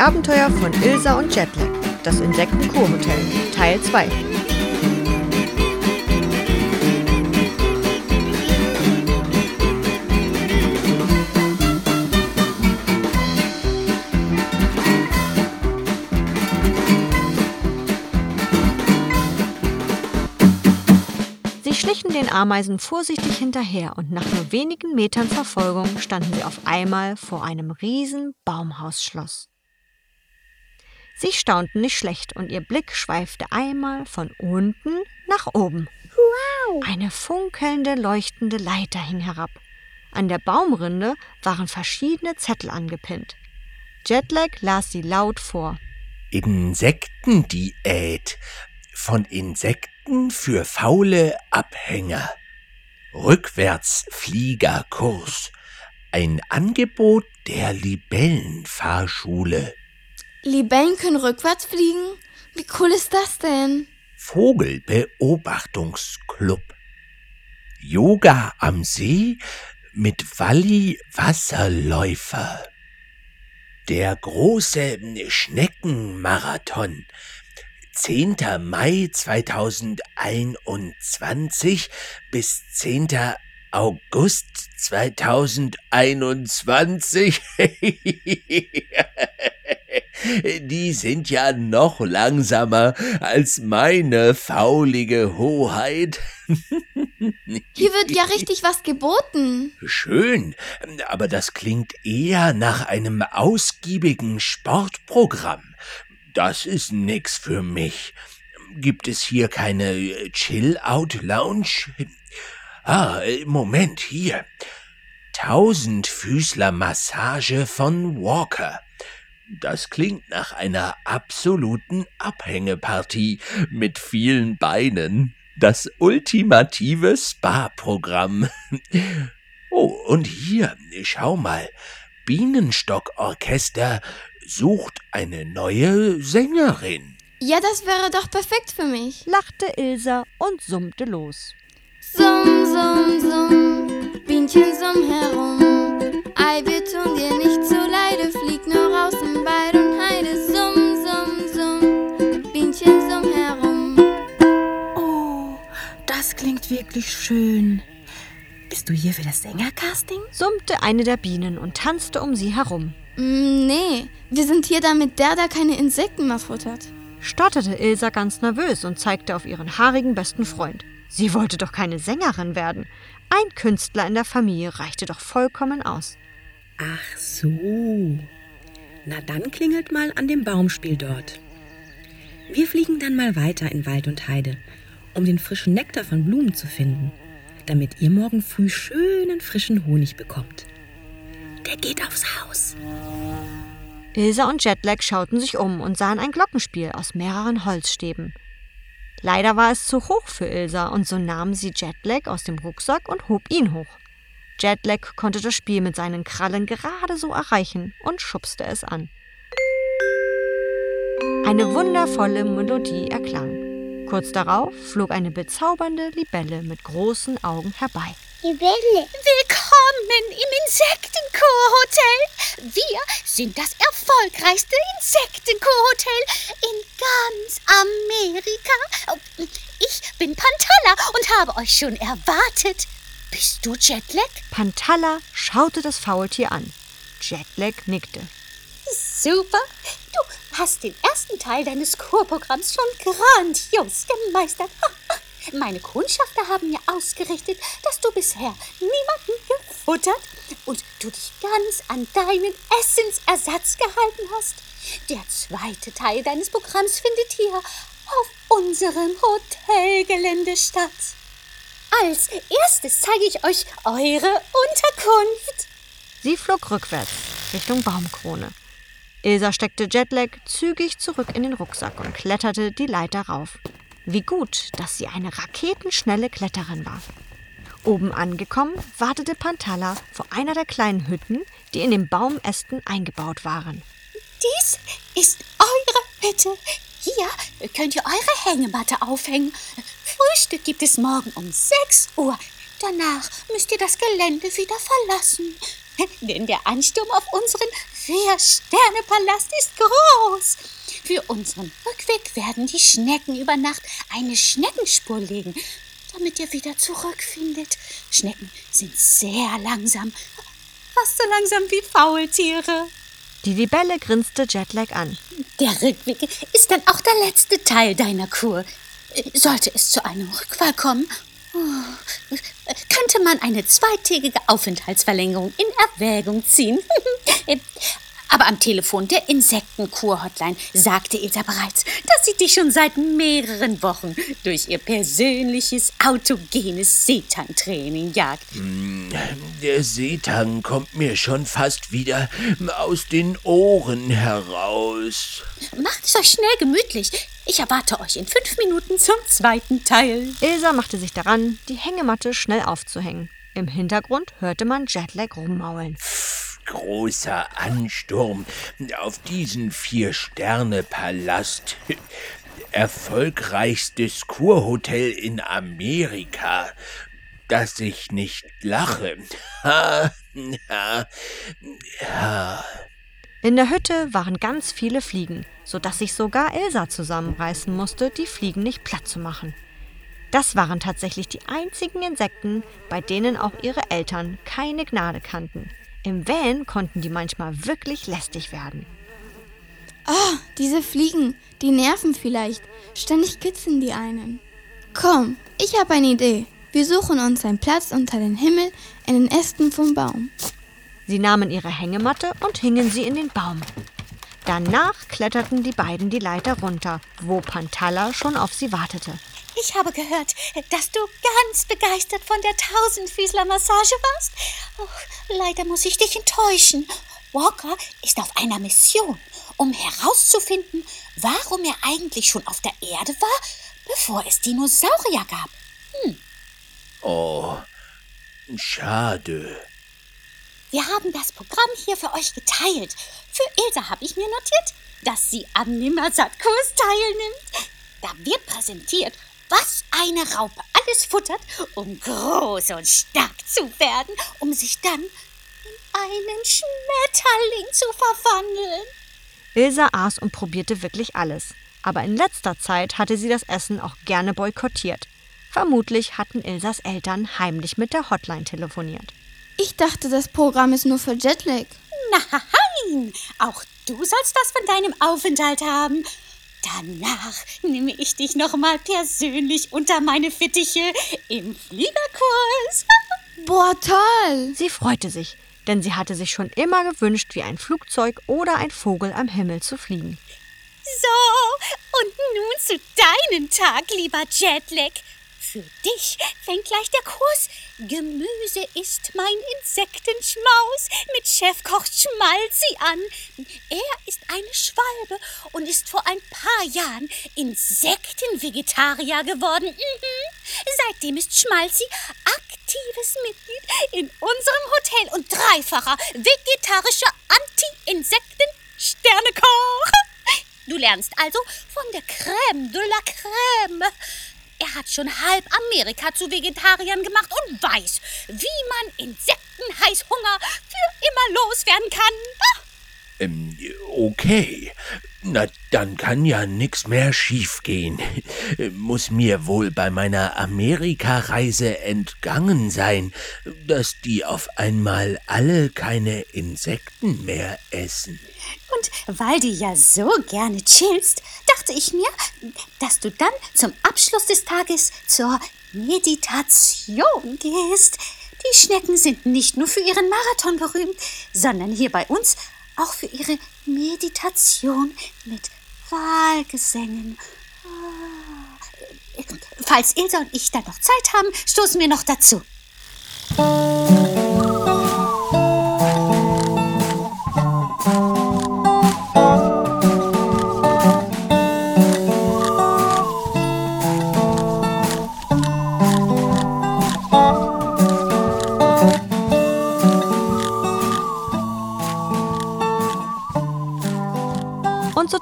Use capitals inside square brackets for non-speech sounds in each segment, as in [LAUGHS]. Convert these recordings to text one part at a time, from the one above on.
Abenteuer von Ilsa und Jetlag, das Insektenkurhotel, Teil 2. Sie schlichen den Ameisen vorsichtig hinterher und nach nur wenigen Metern Verfolgung standen sie auf einmal vor einem riesen Baumhausschloss. Sie staunten nicht schlecht und ihr Blick schweifte einmal von unten nach oben. Wow! Eine funkelnde, leuchtende Leiter hing herab. An der Baumrinde waren verschiedene Zettel angepinnt. Jetlag las sie laut vor. Insektendiät. Von Insekten für faule Abhänger. Rückwärtsfliegerkurs. Ein Angebot der Libellenfahrschule. Libellen können rückwärts fliegen? Wie cool ist das denn? Vogelbeobachtungsclub. Yoga am See mit Walli Wasserläufer. Der große Schneckenmarathon. 10. Mai 2021 bis 10. August 2021. [LAUGHS] Die sind ja noch langsamer als meine faulige Hoheit. [LAUGHS] Hier wird ja richtig was geboten. Schön, aber das klingt eher nach einem ausgiebigen Sportprogramm. Das ist nix für mich. Gibt es hier keine Chill-Out-Lounge? Ah, Moment, hier. Tausendfüßler-Massage von Walker. Das klingt nach einer absoluten Abhängepartie mit vielen Beinen. Das ultimative Spa-Programm. [LAUGHS] Oh, und hier, schau mal. Bienenstockorchester sucht eine neue Sängerin. Ja, das wäre doch perfekt für mich. lachte Ilsa und summte los. Summ, summ, summ, Bienchen summ herum. Ei, wir tun dir nicht zuleide, flieg nur raus in Wald und Heide. Summ, summ, summ, Bienchen summ herum. Oh, das klingt wirklich schön. Bist du hier für das Sängercasting? Summte eine der Bienen und tanzte um sie herum. Mm, nee, wir sind hier, damit der da keine Insekten mehr futtert. Stotterte Ilsa ganz nervös und zeigte auf ihren haarigen besten Freund. Sie wollte doch keine Sängerin werden. Ein Künstler in der Familie reichte doch vollkommen aus. Ach so. Na dann klingelt mal an dem Baumspiel dort. Wir fliegen dann mal weiter in Wald und Heide, um den frischen Nektar von Blumen zu finden, damit ihr morgen früh schönen frischen Honig bekommt. Der geht aufs Haus. Ilsa und Jetlag schauten sich um und sahen ein Glockenspiel aus mehreren Holzstäben. Leider war es zu hoch für Ilsa und so nahm sie Jetlag aus dem Rucksack und hob ihn hoch. Jetlag konnte das Spiel mit seinen Krallen gerade so erreichen und schubste es an. Eine wundervolle Melodie erklang. Kurz darauf flog eine bezaubernde Libelle mit großen Augen herbei. Libelle. Willkommen im Insektenkurhotel. Wir sind das erfolgreichste Insektenkurhotel in ganz Amerika. Ich bin Pantalla und habe euch schon erwartet. Bist du Jetlag? Pantalla schaute das Faultier an. Jetlag nickte. Super. Du hast den ersten Teil deines Kurprogramms schon grandios gemeistert. [LAUGHS] Meine Kundschafter haben mir ausgerichtet, dass du bisher niemanden gefuttert und du dich ganz an deinen Essensersatz gehalten hast. Der zweite Teil deines Programms findet hier auf unserem Hotelgelände statt. Als erstes zeige ich euch eure Unterkunft. Sie flog rückwärts Richtung Baumkrone. Ilsa steckte Jetlag zügig zurück in den Rucksack und kletterte die Leiter rauf. Wie gut, dass sie eine raketenschnelle Kletterin war. Oben angekommen, wartete Pantalla vor einer der kleinen Hütten, die in den Baumästen eingebaut waren. Dies ist eure Hütte. Hier könnt ihr eure Hängematte aufhängen. Frühstück gibt es morgen um 6 Uhr. Danach müsst ihr das Gelände wieder verlassen. Denn der Ansturm auf unseren Vier-Sterne-Palast ist groß. Für unseren Rückweg werden die Schnecken über Nacht eine Schneckenspur legen, damit ihr wieder zurückfindet. Schnecken sind sehr langsam, fast so langsam wie Faultiere. Die Libelle grinste Jetlag an. Der Rückweg ist dann auch der letzte Teil deiner Kur. Sollte es zu einem Rückfall kommen, oh, könnte man eine zweitägige Aufenthaltsverlängerung in Erwägung ziehen. [LAUGHS] Aber am Telefon der Insektenkur-Hotline sagte Ilsa bereits, dass sie dich schon seit mehreren Wochen durch ihr persönliches autogenes Seetang-Training jagt. Der Seetang kommt mir schon fast wieder aus den Ohren heraus. Macht es euch schnell gemütlich. Ich erwarte euch in fünf Minuten zum zweiten Teil. Ilsa machte sich daran, die Hängematte schnell aufzuhängen. Im Hintergrund hörte man Jetlag rummaulen. Großer Ansturm auf diesen Vier-Sterne-Palast. Erfolgreichstes Kurhotel in Amerika. Dass ich nicht lache. [LAUGHS] Ha, ha, ha. In der Hütte waren ganz viele Fliegen, sodass sich sogar Ilsa zusammenreißen musste, die Fliegen nicht platt zu machen. Das waren tatsächlich die einzigen Insekten, bei denen auch ihre Eltern keine Gnade kannten. Im Van konnten die manchmal wirklich lästig werden. Oh, diese Fliegen, die nerven vielleicht. Ständig kitzeln die einen. Komm, ich habe eine Idee. Wir suchen uns einen Platz unter den Himmel in den Ästen vom Baum. Sie nahmen ihre Hängematte und hingen sie in den Baum. Danach kletterten die beiden die Leiter runter, wo Pantalla schon auf sie wartete. Ich habe gehört, dass du ganz begeistert von der Tausendfüßler-Massage warst. Oh, leider muss ich dich enttäuschen. Walker ist auf einer Mission, um herauszufinden, warum er eigentlich schon auf der Erde war, bevor es Dinosaurier gab. Oh, schade. Wir haben das Programm hier für euch geteilt. Für Ilse habe ich mir notiert, dass sie am Nimmersatt-Kurs teilnimmt. Da wird präsentiert, was eine Raupe alles futtert, um groß und stark zu werden, um sich dann in einen Schmetterling zu verwandeln. Ilsa aß und probierte wirklich alles. Aber in letzter Zeit hatte sie das Essen auch gerne boykottiert. Vermutlich hatten Ilsas Eltern heimlich mit der Hotline telefoniert. Ich dachte, das Programm ist nur für Jetlag. Nein, auch du sollst was von deinem Aufenthalt haben. Danach nehme ich dich nochmal persönlich unter meine Fittiche im Fliegerkurs. [LAUGHS] Boah, toll! Sie freute sich, denn sie hatte sich schon immer gewünscht, wie ein Flugzeug oder ein Vogel am Himmel zu fliegen. So, und nun zu deinem Tag, lieber Jetlag. Für dich fängt gleich der Kurs. Gemüse ist mein Insektenschmaus mit Chefkoch Schmalzi an. Er ist eine Schwalbe und ist vor ein paar Jahren Insektenvegetarier geworden. Mhm. Seitdem ist Schmalzi aktives Mitglied in unserem Hotel und dreifacher vegetarischer Anti-Insekten-Sternekoch. Du lernst also von der Crème de la Crème. Er hat schon halb Amerika zu Vegetariern gemacht und weiß, wie man Insektenheißhunger für immer loswerden kann. Ah, Ähm, okay. Na, dann kann ja nix mehr schiefgehen. [LAUGHS] Muss mir wohl bei meiner Amerikareise entgangen sein, dass die auf einmal alle keine Insekten mehr essen. Und weil du ja so gerne chillst, dachte ich mir, dass du dann zum Abschluss des Tages zur Meditation gehst. Die Schnecken sind nicht nur für ihren Marathon berühmt, sondern hier bei uns auch für ihre Meditation mit Wahlgesängen. Ah. Falls Ilse und ich dann noch Zeit haben, stoßen wir noch dazu.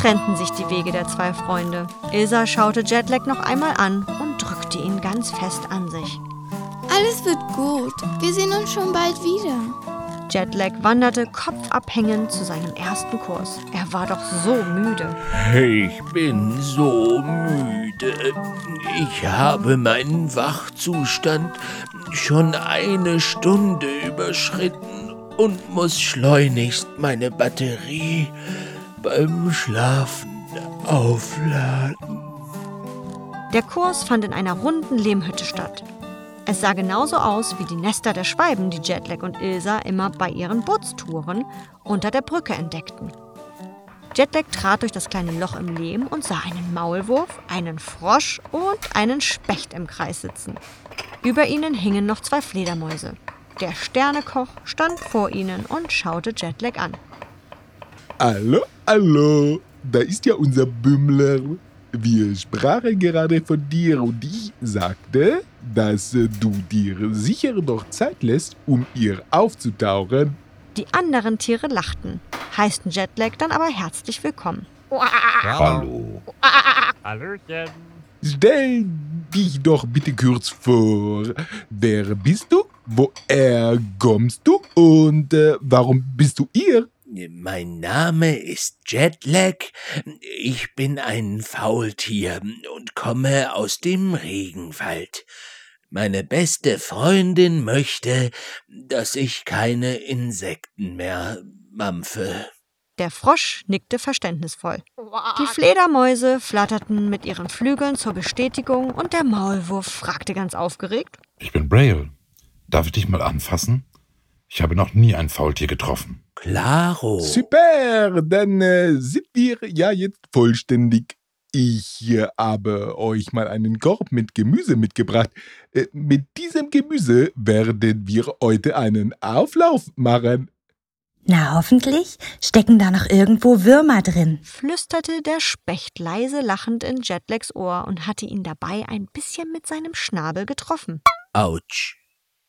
Trennten sich die Wege der zwei Freunde. Ilsa schaute Jetlag noch einmal an und drückte ihn ganz fest an sich. Alles wird gut. Wir sehen uns schon bald wieder. Jetlag wanderte kopfabhängend zu seinem ersten Kurs. Er war doch so müde. Ich bin so müde. Ich habe meinen Wachzustand schon eine Stunde überschritten und muss schleunigst meine Batterie beim Schlafen aufladen. Der Kurs fand in einer runden Lehmhütte statt. Es sah genauso aus wie die Nester der Schwalben, die Jetlag und Ilsa immer bei ihren Bootstouren unter der Brücke entdeckten. Jetlag trat durch das kleine Loch im Lehm und sah einen Maulwurf, einen Frosch und einen Specht im Kreis sitzen. Über ihnen hingen noch zwei Fledermäuse. Der Sternekoch stand vor ihnen und schaute Jetlag an. Hallo, hallo, da ist ja unser Bümmler. Wir sprachen gerade von dir und ich sagte, dass du dir sicher noch Zeit lässt, um ihr aufzutauchen. Die anderen Tiere lachten, heißten Jetlag dann aber herzlich willkommen. Hallo. Hallöchen. Stell dich doch bitte kurz vor. Wer bist du? Woher kommst du? Und äh, warum bist du ihr? Mein Name ist Jetlag. Ich bin ein Faultier und komme aus dem Regenwald. Meine beste Freundin möchte, dass ich keine Insekten mehr mampfe. Der Frosch nickte verständnisvoll. Die Fledermäuse flatterten mit ihren Flügeln zur Bestätigung und der Maulwurf fragte ganz aufgeregt. Ich bin Braille. Darf ich dich mal anfassen? Ich habe noch nie ein Faultier getroffen. Claro. Super, dann äh, sind wir ja jetzt vollständig. Ich äh, habe euch mal einen Korb mit Gemüse mitgebracht. Äh, mit diesem Gemüse werden wir heute einen Auflauf machen. Na, hoffentlich stecken da noch irgendwo Würmer drin. flüsterte der Specht leise lachend in Jetlags Ohr und hatte ihn dabei ein bisschen mit seinem Schnabel getroffen. Autsch.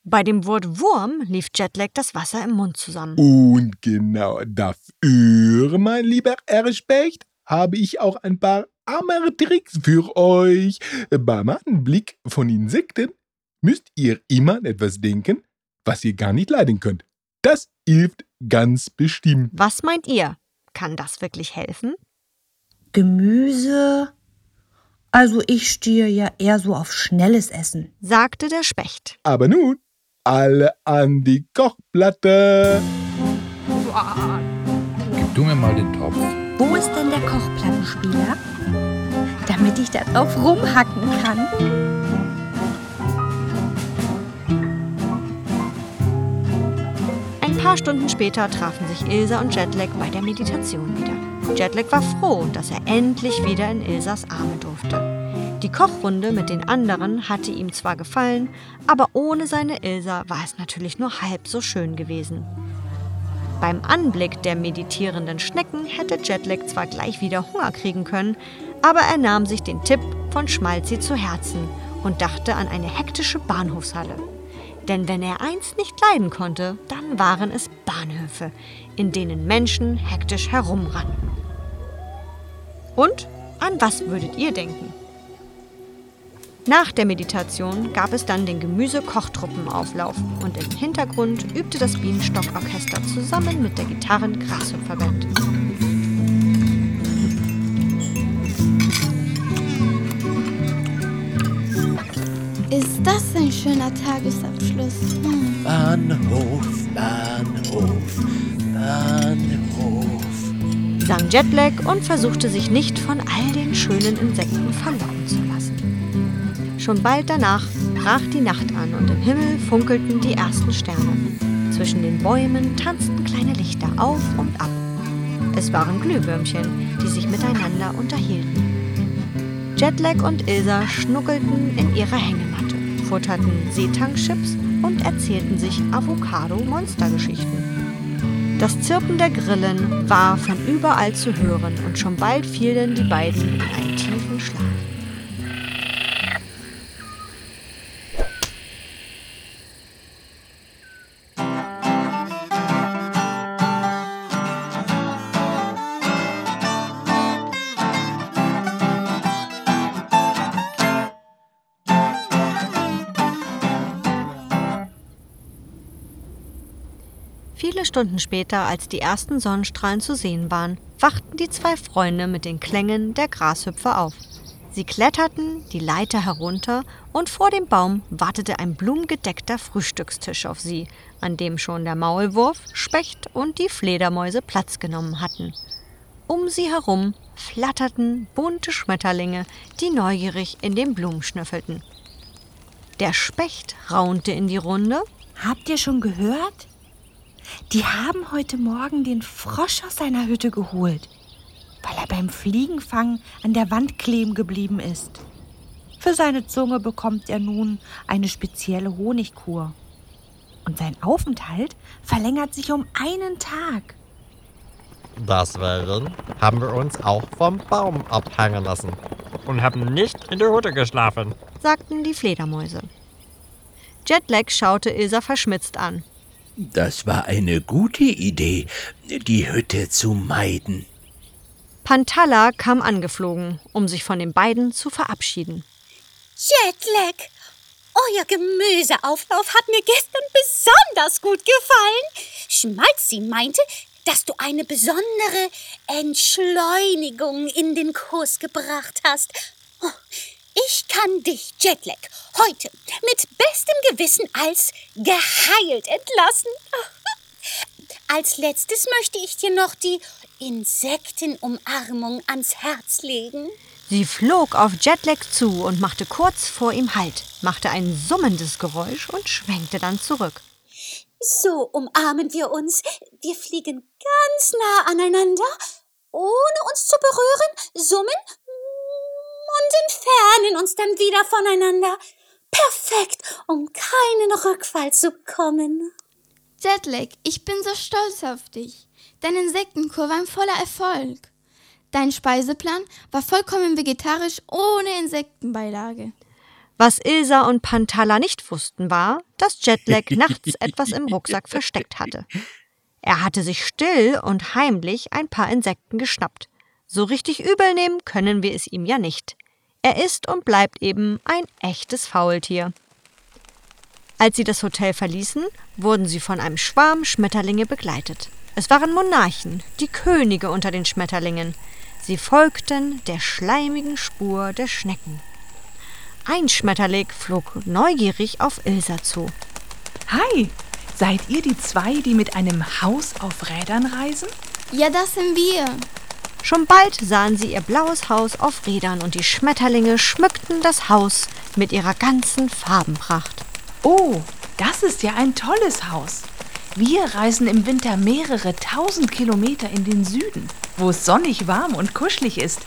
Bei dem Wort Wurm lief Jetlag das Wasser im Mund zusammen. Und genau dafür, mein lieber Erspecht, habe ich auch ein paar arme Tricks für euch. Beim Anblick von Insekten müsst ihr immer an etwas denken, was ihr gar nicht leiden könnt. Das hilft ganz bestimmt. Was meint ihr? Kann das wirklich helfen? Gemüse? Also ich stehe ja eher so auf schnelles Essen. sagte der Specht. Aber nun, alle an die Kochplatte. Gib du mir mal den Topf. Wo ist denn der Kochplattenspieler? Damit ich da drauf rumhacken kann. Ein paar Stunden später trafen sich Ilsa und Jetlag bei der Meditation wieder. Jetlag war froh, dass er endlich wieder in Ilsas Arme durfte. Die Kochrunde mit den anderen hatte ihm zwar gefallen, aber ohne seine Ilsa war es natürlich nur halb so schön gewesen. Beim Anblick der meditierenden Schnecken hätte Jetlag zwar gleich wieder Hunger kriegen können, aber er nahm sich den Tipp von Schmalzi zu Herzen und dachte an eine hektische Bahnhofshalle. Denn wenn er eins nicht leiden konnte, dann waren es Bahnhöfe, in denen Menschen hektisch herumrannten. Und an was würdet ihr denken? Nach der Meditation gab es dann den Gemüse-Kochtruppenauflauf und im Hintergrund übte das Bienenstockorchester zusammen mit der Gitarren Grashüpferband. Ist das ein schöner Tagesabschluss? Hm. Bahnhof, Bahnhof, Bahnhof. sang Jetlag und versuchte sich nicht von all den schönen Insekten lassen. Schon bald danach brach die Nacht an und im Himmel funkelten die ersten Sterne. Zwischen den Bäumen tanzten kleine Lichter auf und ab. Es waren Glühwürmchen, die sich miteinander unterhielten. Jetlag und Ilsa schnuckelten in ihrer Hängematte, futterten Seetang-Chips und erzählten sich Avocado-Monstergeschichten. Das Zirpen der Grillen war von überall zu hören und schon bald fielen die beiden in einen tiefen Schlaf. Stunden später, als die ersten Sonnenstrahlen zu sehen waren, wachten die zwei Freunde mit den Klängen der Grashüpfer auf. Sie kletterten die Leiter herunter und vor dem Baum wartete ein blumengedeckter Frühstückstisch auf sie, an dem schon der Maulwurf, Specht und die Fledermäuse Platz genommen hatten. Um sie herum flatterten bunte Schmetterlinge, die neugierig in den Blumen schnüffelten. Der Specht raunte in die Runde. Habt ihr schon gehört? Die haben heute Morgen den Frosch aus seiner Hütte geholt weil er beim Fliegenfang an der Wand kleben geblieben ist. Für seine Zunge bekommt er nun eine spezielle Honigkur. Und sein Aufenthalt verlängert sich um einen Tag. Deswegen haben wir uns auch vom Baum abhängen lassen und haben nicht in der Hütte geschlafen, sagten die Fledermäuse. Jetlag schaute Ilsa verschmitzt an. Das war eine gute Idee, die Hütte zu meiden. Pantalla kam angeflogen, um sich von den beiden zu verabschieden. Jetlag, euer Gemüseauflauf hat mir gestern besonders gut gefallen. Schmalzi meinte, dass du eine besondere Entschleunigung in den Kurs gebracht hast. Oh, ich kann dich, Jetlag, heute mit bestem Gewissen als geheilt entlassen. [LAUGHS] Als letztes möchte ich dir noch die Insektenumarmung ans Herz legen. Sie flog auf Jetlag zu und machte kurz vor ihm Halt, machte ein summendes Geräusch und schwenkte dann zurück. So umarmen wir uns. Wir fliegen ganz nah aneinander, ohne uns zu berühren, summen und entfernen uns dann wieder voneinander. Perfekt, um keinen Rückfall zu bekommen. Jetlag, ich bin so stolz auf dich. Dein Insektenkur war ein voller Erfolg. Dein Speiseplan war vollkommen vegetarisch ohne Insektenbeilage. Was Ilsa und Pantala nicht wussten, war, dass Jetlag [LAUGHS] nachts etwas im Rucksack versteckt hatte. Er hatte sich still und heimlich ein paar Insekten geschnappt. So richtig übel nehmen können wir es ihm ja nicht. Er ist und bleibt eben ein echtes Faultier. Als sie das Hotel verließen, wurden sie von einem Schwarm Schmetterlinge begleitet. Es waren Monarchen, die Könige unter den Schmetterlingen. Sie folgten der schleimigen Spur der Schnecken. Ein Schmetterling flog neugierig auf Ilsa zu. Hi, seid ihr die zwei, die mit einem Haus auf Rädern reisen? Ja, das sind wir. Schon bald sahen sie ihr blaues Haus auf Rädern und die Schmetterlinge schmückten das Haus mit ihrer ganzen Farbenpracht. Oh, das ist ja ein tolles Haus. Wir reisen im Winter mehrere tausend Kilometer in den Süden, wo es sonnig warm und kuschelig ist.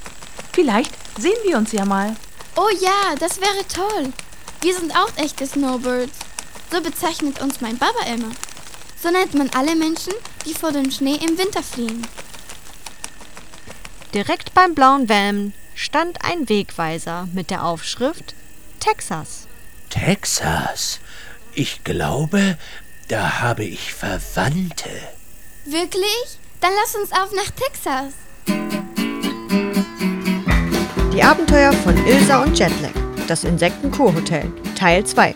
Vielleicht sehen wir uns ja mal. Oh ja, das wäre toll. Wir sind auch echte Snowbirds. So bezeichnet uns mein Baba immer. So nennt man alle Menschen, die vor dem Schnee im Winter fliehen. Direkt beim blauen Van stand ein Wegweiser mit der Aufschrift Texas. Texas? Ich glaube, da habe ich Verwandte. Wirklich? Dann lass uns auf nach Texas. Die Abenteuer von Ilsa und Jetlag. Das Insektenkurhotel. Teil 2.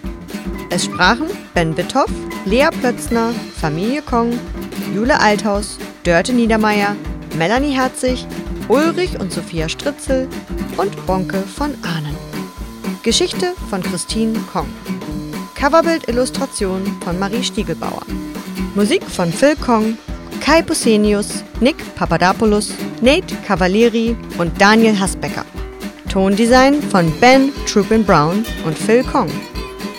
Es sprachen Ben Bitthoff, Lea Plötzner, Familie Kong, Jule Althaus, Dörte Niedermeyer, Melanie Herzig, Ulrich und Sophia Stritzel und Bonke von Ahnen. Geschichte von Christine Kong. Coverbild-Illustration von Marie Stiegelbauer. Musik von Phil Kong, Kai Pusenius, Nick Papadopoulos, Nate Cavalieri und Daniel Hasbecker. Tondesign von Ben Trupin Brown und Phil Kong.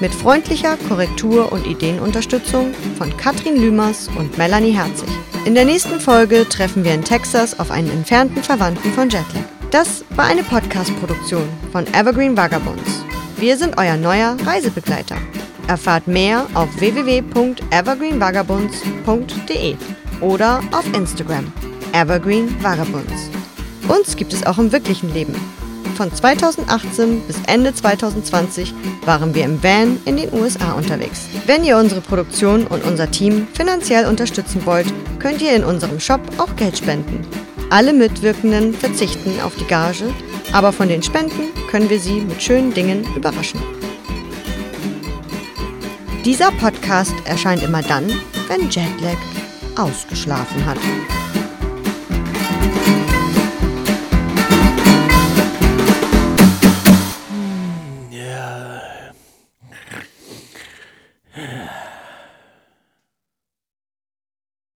Mit freundlicher Korrektur und Ideenunterstützung von Katrin Lümers und Melanie Herzig. In der nächsten Folge treffen wir in Texas auf einen entfernten Verwandten von Jetlag. Das war eine Podcast-Produktion von Evergreen Vagabonds. Wir sind euer neuer Reisebegleiter. Erfahrt mehr auf www.evergreenvagabonds.de oder auf Instagram Evergreen Vagabonds. Uns gibt es auch im wirklichen Leben. Von 2018 bis Ende 2020 waren wir im Van in den USA unterwegs. Wenn ihr unsere Produktion und unser Team finanziell unterstützen wollt, könnt ihr in unserem Shop auch Geld spenden. Alle Mitwirkenden verzichten auf die Gage, aber von den Spenden können wir sie mit schönen Dingen überraschen. Dieser Podcast erscheint immer dann, wenn Jetlag ausgeschlafen hat.